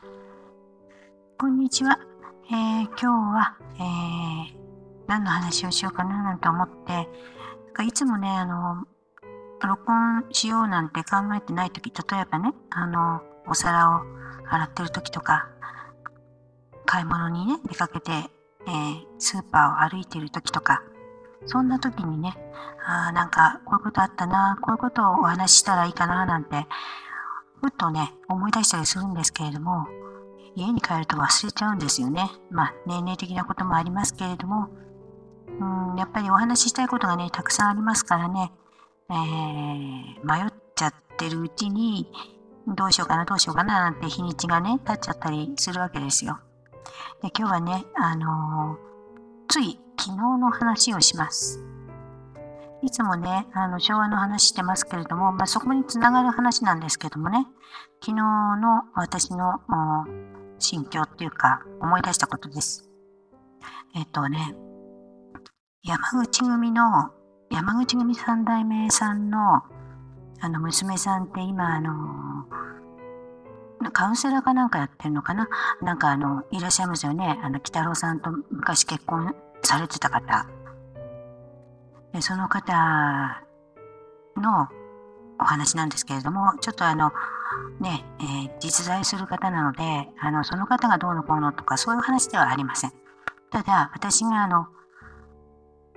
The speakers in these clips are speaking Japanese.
こんにちは。えー、今日は、えー、何の話をしようかななんて思ってなんか、いつもね、あの、録音しようなんて考えてないとき、例えばね、あの、お皿を洗ってるときとか、買い物にね、出かけて、えー、スーパーを歩いてるときとか、そんな時にね、あなんかこういうことあったな、こういうことをお話ししたらいいかななんて、ふっとね、思い出したりするんですけれども、家に帰ると忘れちゃうんですよね。まあ、年齢的なこともありますけれども、うん、やっぱりお話ししたいことがね、たくさんありますからね、えー、迷っちゃってるうちに、どうしようかな、どうしようかななんて日にちがね、経っちゃったりするわけですよ。で今日はね、あのー、つい昨日の話をします。いつもね、あの昭和の話してますけれども、まあ、そこにつながる話なんですけどもね、昨日の私の心境っていうか、思い出したことです。えっ、とね、山口組の、山口組三代目さんの、あの、娘さんって今、あの、カウンセラーかなんかやってるのかな？なんかあの、いらっしゃいますよね。あの、北郎さんと昔結婚されてた方。でその方のお話なんですけれども、ちょっとあの、ね、えー、実在する方なので、あの、その方がどうのこうのとか、そういう話ではありません。ただ、私があの、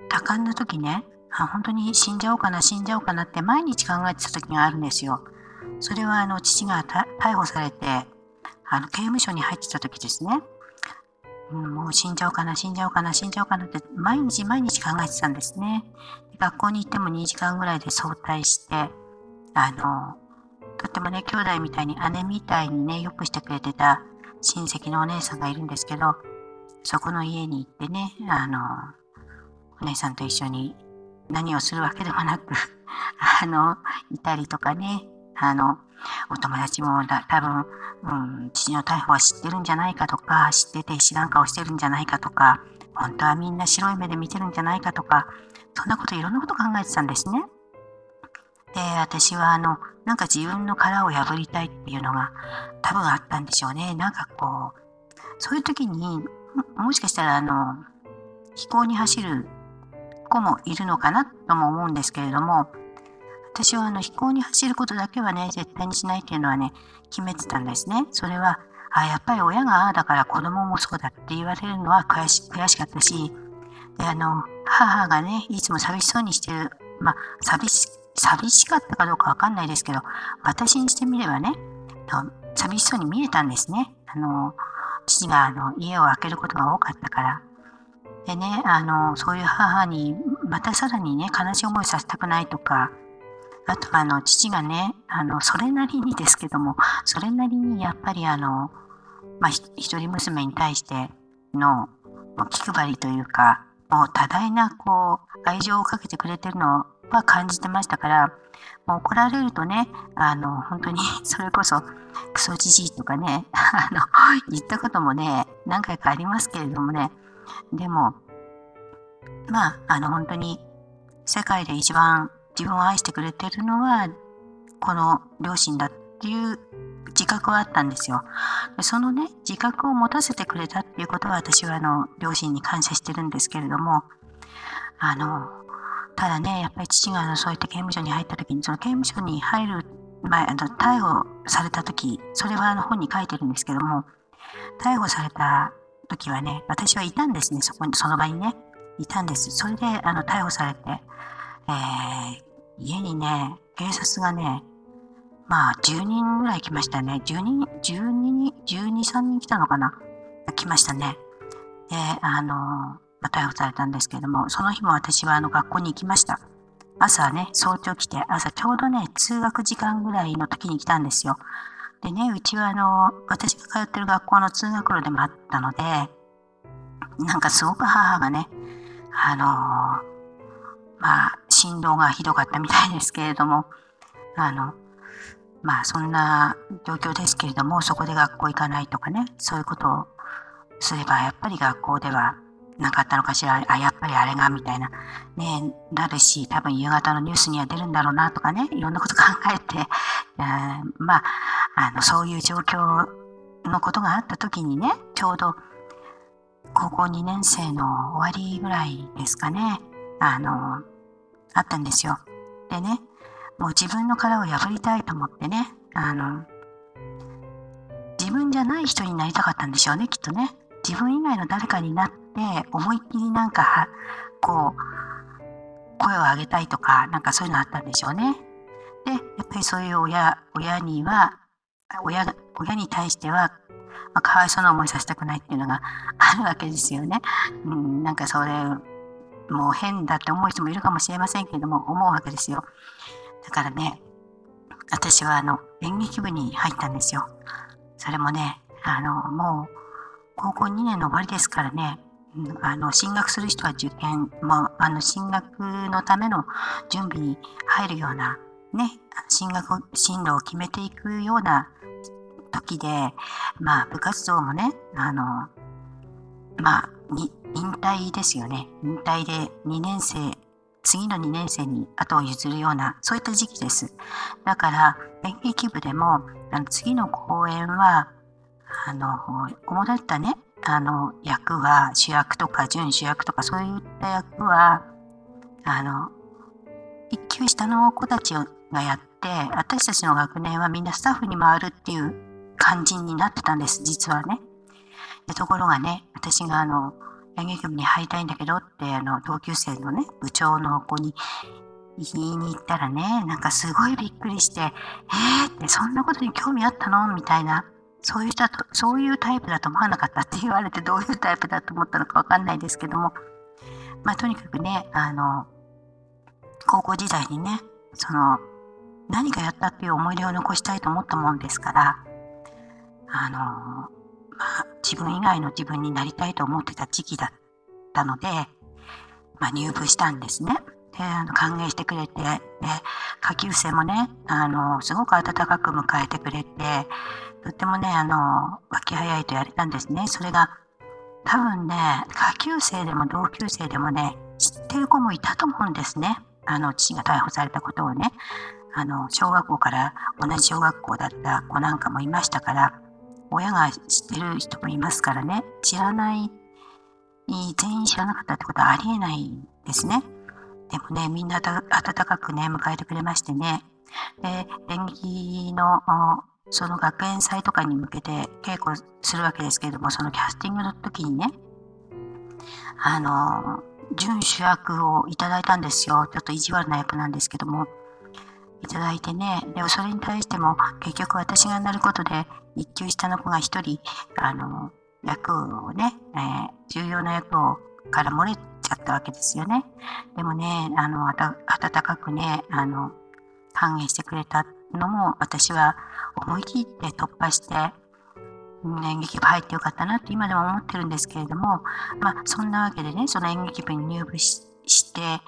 多感な時ね、あ本当に死んじゃおうかな、死んじゃおうかなって毎日考えてた時があるんですよ。それはあの、父が逮捕されて、あの、刑務所に入ってた時ですね。うん、もう死んじゃおうかな、死んじゃおうかな、死んじゃおうかなって毎日毎日考えてたんですね。学校に行っても2時間ぐらいで早退して、あの、とってもね、兄弟みたいに姉みたいにね、よくしてくれてた親戚のお姉さんがいるんですけど、そこの家に行ってね、あの、お姉さんと一緒に何をするわけでもなく あの、いたりとかね、あの、お友達もだ多分、うん、父の逮捕は知ってるんじゃないかとか、知ってて知らん顔してるんじゃないかとか、本当はみんな白い目で見てるんじゃないかとか、そんなこといろんなこと考えてたんですね。で、私はあの、なんか自分の殻を破りたいっていうのが多分あったんでしょうね。なんかこう、そういう時にも、しかしたらあの、飛行に走る子もいるのかなとも思うんですけれども、私はあの飛行に走ることだけはね、絶対にしないっていうのはね、決めてたんですね。それは、あ、やっぱり親がああだから子供もそうだって言われるのは悔し悔しかったし、で、あの、母がね、いつも寂しそうにしてる、まあ、寂し、寂しかったかどうかわかんないですけど、私にしてみればね、寂しそうに見えたんですね。あの、父があの家を空けることが多かったから。でね、あの、そういう母にまたさらにね、悲しい思いさせたくないとか、あとあの、父がね、あの、それなりにですけども、それなりにやっぱりあの、まあ、一人娘に対しての気配りというか、もう多大なこう愛情をかけてくれてるのは感じてましたから、もう怒られるとね、あの、本当に それこそクソじじいとかね、あの、言ったこともね、何回かありますけれどもね、でも、まあ、あの、本当に世界で一番自分を愛してくれてるのは、この両親だっていう自覚はあったんですよ。そのね、自覚を持たせてくれたっていうことは私はあの、両親に感謝してるんですけれども、あの、ただね、やっぱり父があのそういった刑務所に入った時に、その刑務所に入る前、あの逮捕された時、それはあの本に書いてるんですけども、逮捕された時はね、私はいたんですね、そこに、その場にね、いたんです。それであの逮捕されて、えー、家にね、警察がね、まあ、10人ぐらい来ましたね。10人、12人、12、3人来たのかな？来ましたね。で、あの、ま、逮捕されたんですけれども、その日も私はあの学校に行きました。朝ね、早朝来て、朝ちょうどね、通学時間ぐらいの時に来たんですよ。でね、うちはあの、私が通ってる学校の通学路でもあったので、なんかすごく母がね、あのまあ、振動がひどかったみたいですけれども、あの、まあそんな状況ですけれども、そこで学校行かないとかね、そういうことをすれば、やっぱり学校ではなかったのかしら、あ、やっぱりあれが、みたいな、ね、なるし、多分夕方のニュースには出るんだろうなとかね、いろんなこと考えて、え、まあ、あの、そういう状況のことがあった時にね、ちょうど高校2年生の終わりぐらいですかね、あの、あったんですよ。でね、もう自分の殻を破りたいと思ってね、あの、自分じゃない人になりたかったんでしょうね、きっとね。自分以外の誰かになって、思いっきりなんか、こう、声を上げたいとか、なんかそういうのあったんでしょうね。で、やっぱりそういう親、親には、親親に対しては、まあ、かわいそうな思いさせたくないっていうのがあるわけですよね。うん、なんかそれ、もう変だって思う人もいるかもしれませんけれども、思うわけですよ。だからね、私はあの演劇部に入ったんですよ。それもね、あの、もう高校2年の終わりですからね、あの進学する人は受験、もうあの進学のための準備に入るような、ね、進学進路を決めていくような時で、まあ、部活動もね、あの、まあ、引退ですよね。引退で2年生、次の2年生に後を譲るような、そういった時期です。だから、演劇部でも、あの次の公演は、あの、主だったね、あの、役は、主役とか準主役とか、そういった役は、あの、一級下の子たちがやって、私たちの学年はみんなスタッフに回るっていう感じになってたんです、実はね。ところがね、私があの、演劇部に入りたいんだけどって、あの、同級生のね、部長の子に言いに行ったらね、なんかすごいびっくりして、えーってそんなことに興味あったの？みたいな、そういう人だと、そういうタイプだと思わなかったって言われてどういうタイプだと思ったのかわかんないですけども、まあとにかくね、あの、高校時代にね、その、何かやったっていう思い出を残したいと思ったもんですから、あの、まあ、自分以外の自分になりたいと思ってた時期だったので、まあ、入部したんですね。で、あの歓迎してくれて、で、下級生もね、あの、すごく温かく迎えてくれて、とってもね、あの、和気早いとやれたんですね。それが、多分ね、下級生でも同級生でもね、知ってる子もいたと思うんですね。あの、父が逮捕されたことをね。あの、小学校から同じ小学校だった子なんかもいましたから、親が知ってる人もいますからね、知らない、全員知らなかったってことはありえないですね。でもね、みんな温かくね、迎えてくれましてね、で、演劇のその学園祭とかに向けて稽古するわけですけれども、そのキャスティングの時にね、あの、準主役をいただいたんですよ。ちょっと意地悪な役なんですけども、いただいてね、でそれに対しても結局私がなることで一級下の子が一人、あの、役をね、えー、重要な役をから漏れちゃったわけですよね。でもね、あの、温かくね、あの、歓迎してくれたのも私は思い切って突破して、演劇部入ってよかったなって今でも思ってるんですけれども、まあそんなわけでね、その演劇部に入部して、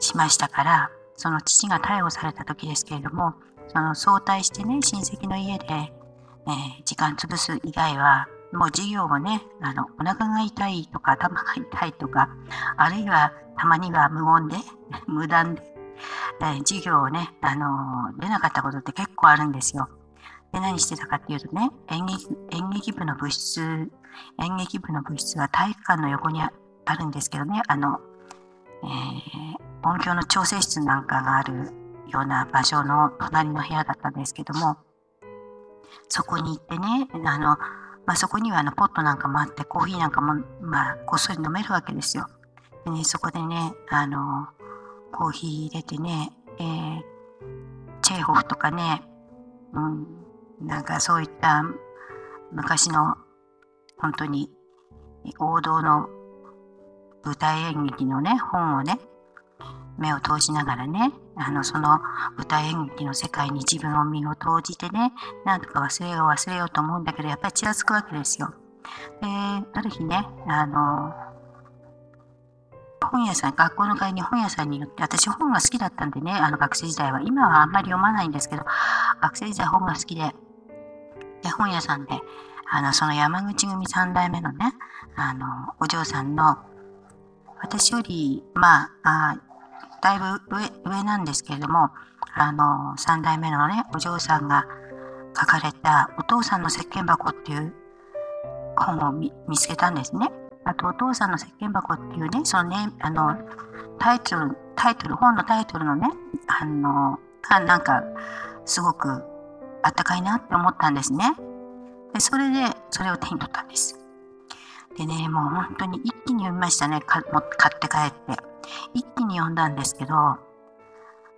しましたから、その父が逮捕された時ですけれども、その早退してね、親戚の家で、えー、時間潰す以外は、もう授業をね、あの、お腹が痛いとか頭が痛いとか、あるいはたまには無言で、無断で、えー、授業をね、あのー、出なかったことって結構あるんですよ。で、何してたかっていうとね、演劇演劇部の部室、演劇部の部室は体育館の横にあるんですけどね、あの、えー、音響の調整室なんかがあるような場所の隣の部屋だったんですけども、そこに行ってね、あの、まあ、そこにはあのポットなんかもあって、コーヒーなんかも、まあ、こっそり飲めるわけですよ。でね、そこでね、あの、コーヒー入れてね、えー、チェーホフとかね、うん、なんかそういった昔の本当に王道の舞台演劇のね、本をね、目を通しながらね、あの、その舞台演劇の世界に自分を身を投じてね、なんとか忘れよう忘れようと思うんだけど、やっぱりちらつくわけですよ。で、ある日ね、あの、本屋さん、学校の帰りに本屋さんに寄って、私本が好きだったんでね、あの学生時代は。今はあんまり読まないんですけど、学生時代本が好きで、で、本屋さんで、あの、その山口組三代目のね、あの、お嬢さんの、私より、ま、あだいぶ上上なんですけれども、あの、三代目のね、お嬢さんが書かれたお父さんの石鹸箱っていう本を見つけたんですね。あと、お父さんの石鹸箱っていうね、そのね、あの、タイトル、タイトル、本のタイトルのね、あの、あなんか、すごくあったかいなって思ったんですね。で、それで、それを手に取ったんです。でね、もう本当に一気に読みましたね。買って帰って。一気に読んだんですけど、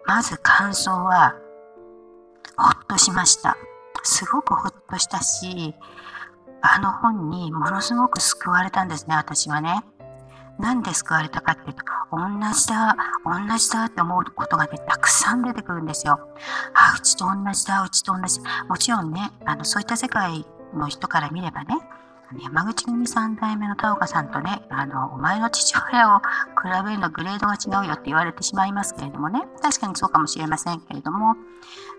まず感想は、ほっとしました。すごくほっとしたし、あの本にものすごく救われたんですね、私はね。なんで救われたかっていうと、同じだ、同じだって思うことがね、たくさん出てくるんですよ。あ、うちと同じだ、うちと同じ。もちろんね、あのそういった世界の人から見ればね、山口組三代目の田岡さんとね、あの、お前の父親を比べるのグレードが違うよって言われてしまいますけれどもね、確かにそうかもしれませんけれども、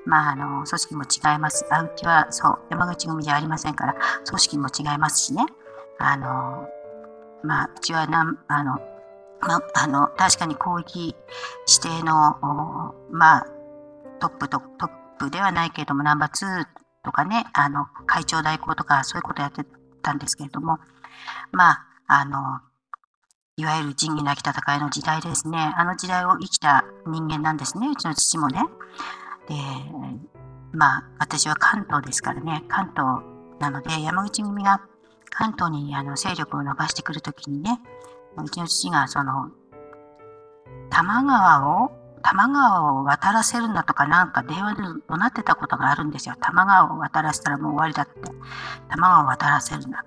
まあ、あの、組織も違います。あうちは、そう、山口組じゃありませんから、組織も違いますしね、あの、まあ、うちはなん、あの、まあの、確かに広域指定の、まあ、トップと、トップではないけれども、ナンバー2とかね、あの、会長代行とか、そういうことやってたんですけれども、まあ、あの、いわゆる仁義なき戦いの時代ですね。あの時代を生きた人間なんですね。うちの父もね。で、まあ、私は関東ですからね。関東なので、山口組が関東にあの勢力を伸ばしてくるときにね、うちの父がその、多摩川を多摩川を渡らせるんだとかなんか電話で怒鳴ってたことがあるんですよ。多摩川を渡らせたらもう終わりだって。多摩川を渡らせるんだ。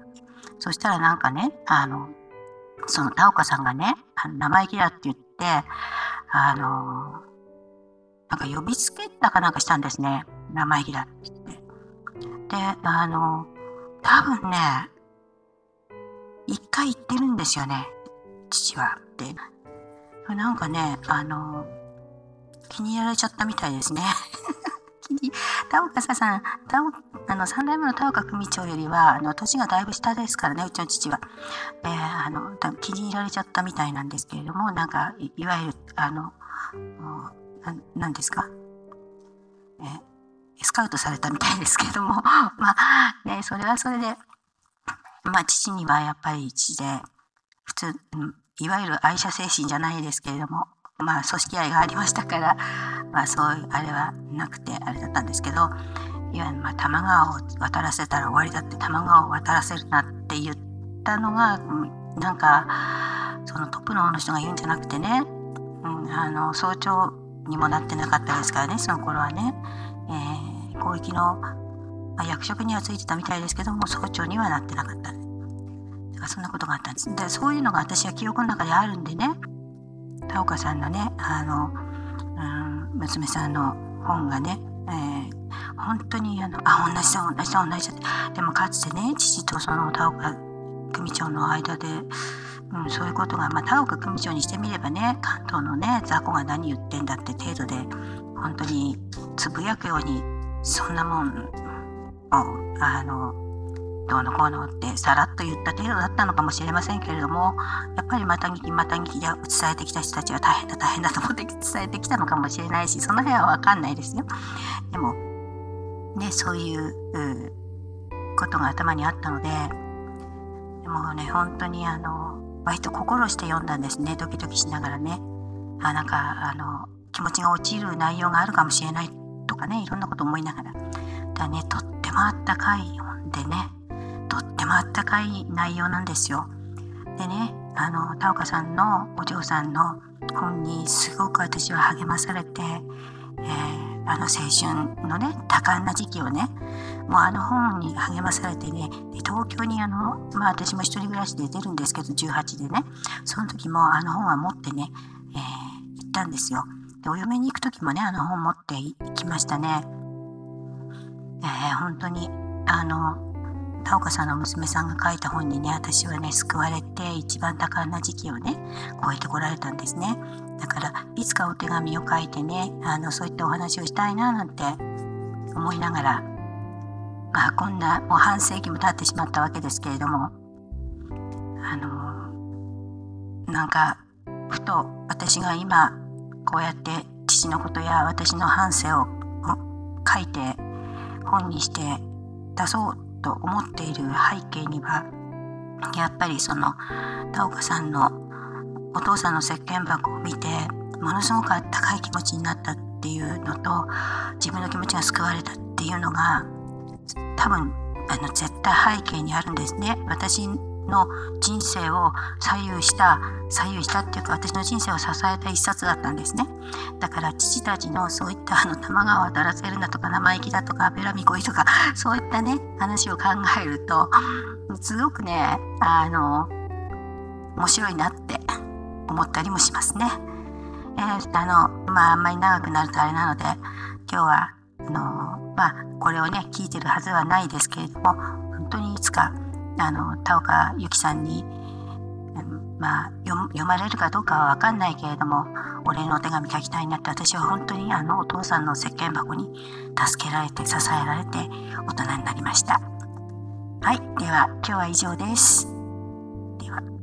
そしたらなんかね、あの、その田岡さんがね、生意気だって言って、あの、なんか呼びつけたかなんかしたんですね。生意気だって言って。で、あの、多分ね、一回言ってるんですよね。父は。で、なんかね、あの、気に入られちゃったみたいですね。田岡さん、田あの3代目の田岡組長よりはあの年がだいぶ下ですからね、うちの父は。えー、あの気に入られちゃったみたいなんですけれども、なんかいいわゆる、あの、何ですか、えー、スカウトされたみたいですけれども、まあ、ね、それはそれで、まあ、父にはやっぱり父で、普通、いわゆる愛社精神じゃないですけれども、まあ、組織愛がありましたから、まあ、そういうあれはなくてあれだったんですけどいわゆる、まあ、多摩川を渡らせたら終わりだって多摩川を渡らせるなって言ったのがなんかそのトップの方の人が言うんじゃなくてね、うん、あの早朝にもなってなかったですからねその頃はね、えー、広域の、まあ、役職にはついてたみたいですけども早朝にはなってなかった。だからそんなことがあったんです。でそういうのが私は記憶の中であるんでね田岡さんのねあの、うん、娘さんの本がね、えー、本当にあのあ同じだ同じだ同じだ。でもかつてね父とその田岡組長の間で、うん、そういうことが、まあ、田岡組長にしてみればね関東のね雑魚が何言ってんだって程度で本当につぶやくようにそんなもんをあのどうのこうのってさらっと言った程度だったのかもしれませんけれどもやっぱりまた聞きまた聞きで伝えてきた人たちは大変だ大変だと思って伝えてきたのかもしれないしその辺は分かんないですよ。でもねそういうことが頭にあったのででもね本当にあの割と心して読んだんですね。ドキドキしながらね。あなんかあの気持ちが落ちる内容があるかもしれないとかねいろんなこと思いながら。だねとってもあったかい本でねとってもあったかい内容なんですよ。でね、あの、田岡さんのお嬢さんの本にすごく私は励まされて、えー、あの青春のね、多感な時期をね、もうあの本に励まされてね、東京にあの、まあ私も一人暮らしで出るんですけど、18でね、その時もあの本は持ってね、えー、行ったんですよ。で、お嫁に行く時もね、あの本持って行きましたね。えー、本当に、あの、田岡さんの娘さんが書いた本にね私はね救われて一番多感な時期をね超えてこられたんですね。だからいつかお手紙を書いてねあのそういったお話をしたいななんて思いながらまあこんなもう半世紀も経ってしまったわけですけれどもあのなんかふと私が今こうやって父のことや私の半生を書いて本にして出そうと思っている背景にはやっぱりその田岡さんのお父さんの石鹸箱を見てものすごくあったかい気持ちになったっていうのと自分の気持ちが救われたっていうのが多分あの絶対背景にあるんですね。私の人生を左右した左右したっていうか私の人生を支えた一冊だったんですねだから父たちのそういったあの玉川渡らせるなとか生意気だとかベラミコイとかそういったね話を考えるとすごくねあの面白いなって思ったりもしますね。えー、あのまああんまり長くなるとあれなので今日はあのまあこれをね聞いてるはずはないですけれども本当にいつかあの田岡由紀さんに、まあ、読まれるかどうかは分かんないけれどもお礼のお手紙書きたいなって私は本当にあのお父さんの石鹸箱に助けられて支えられて大人になりました。はい、では今日は以上です。では。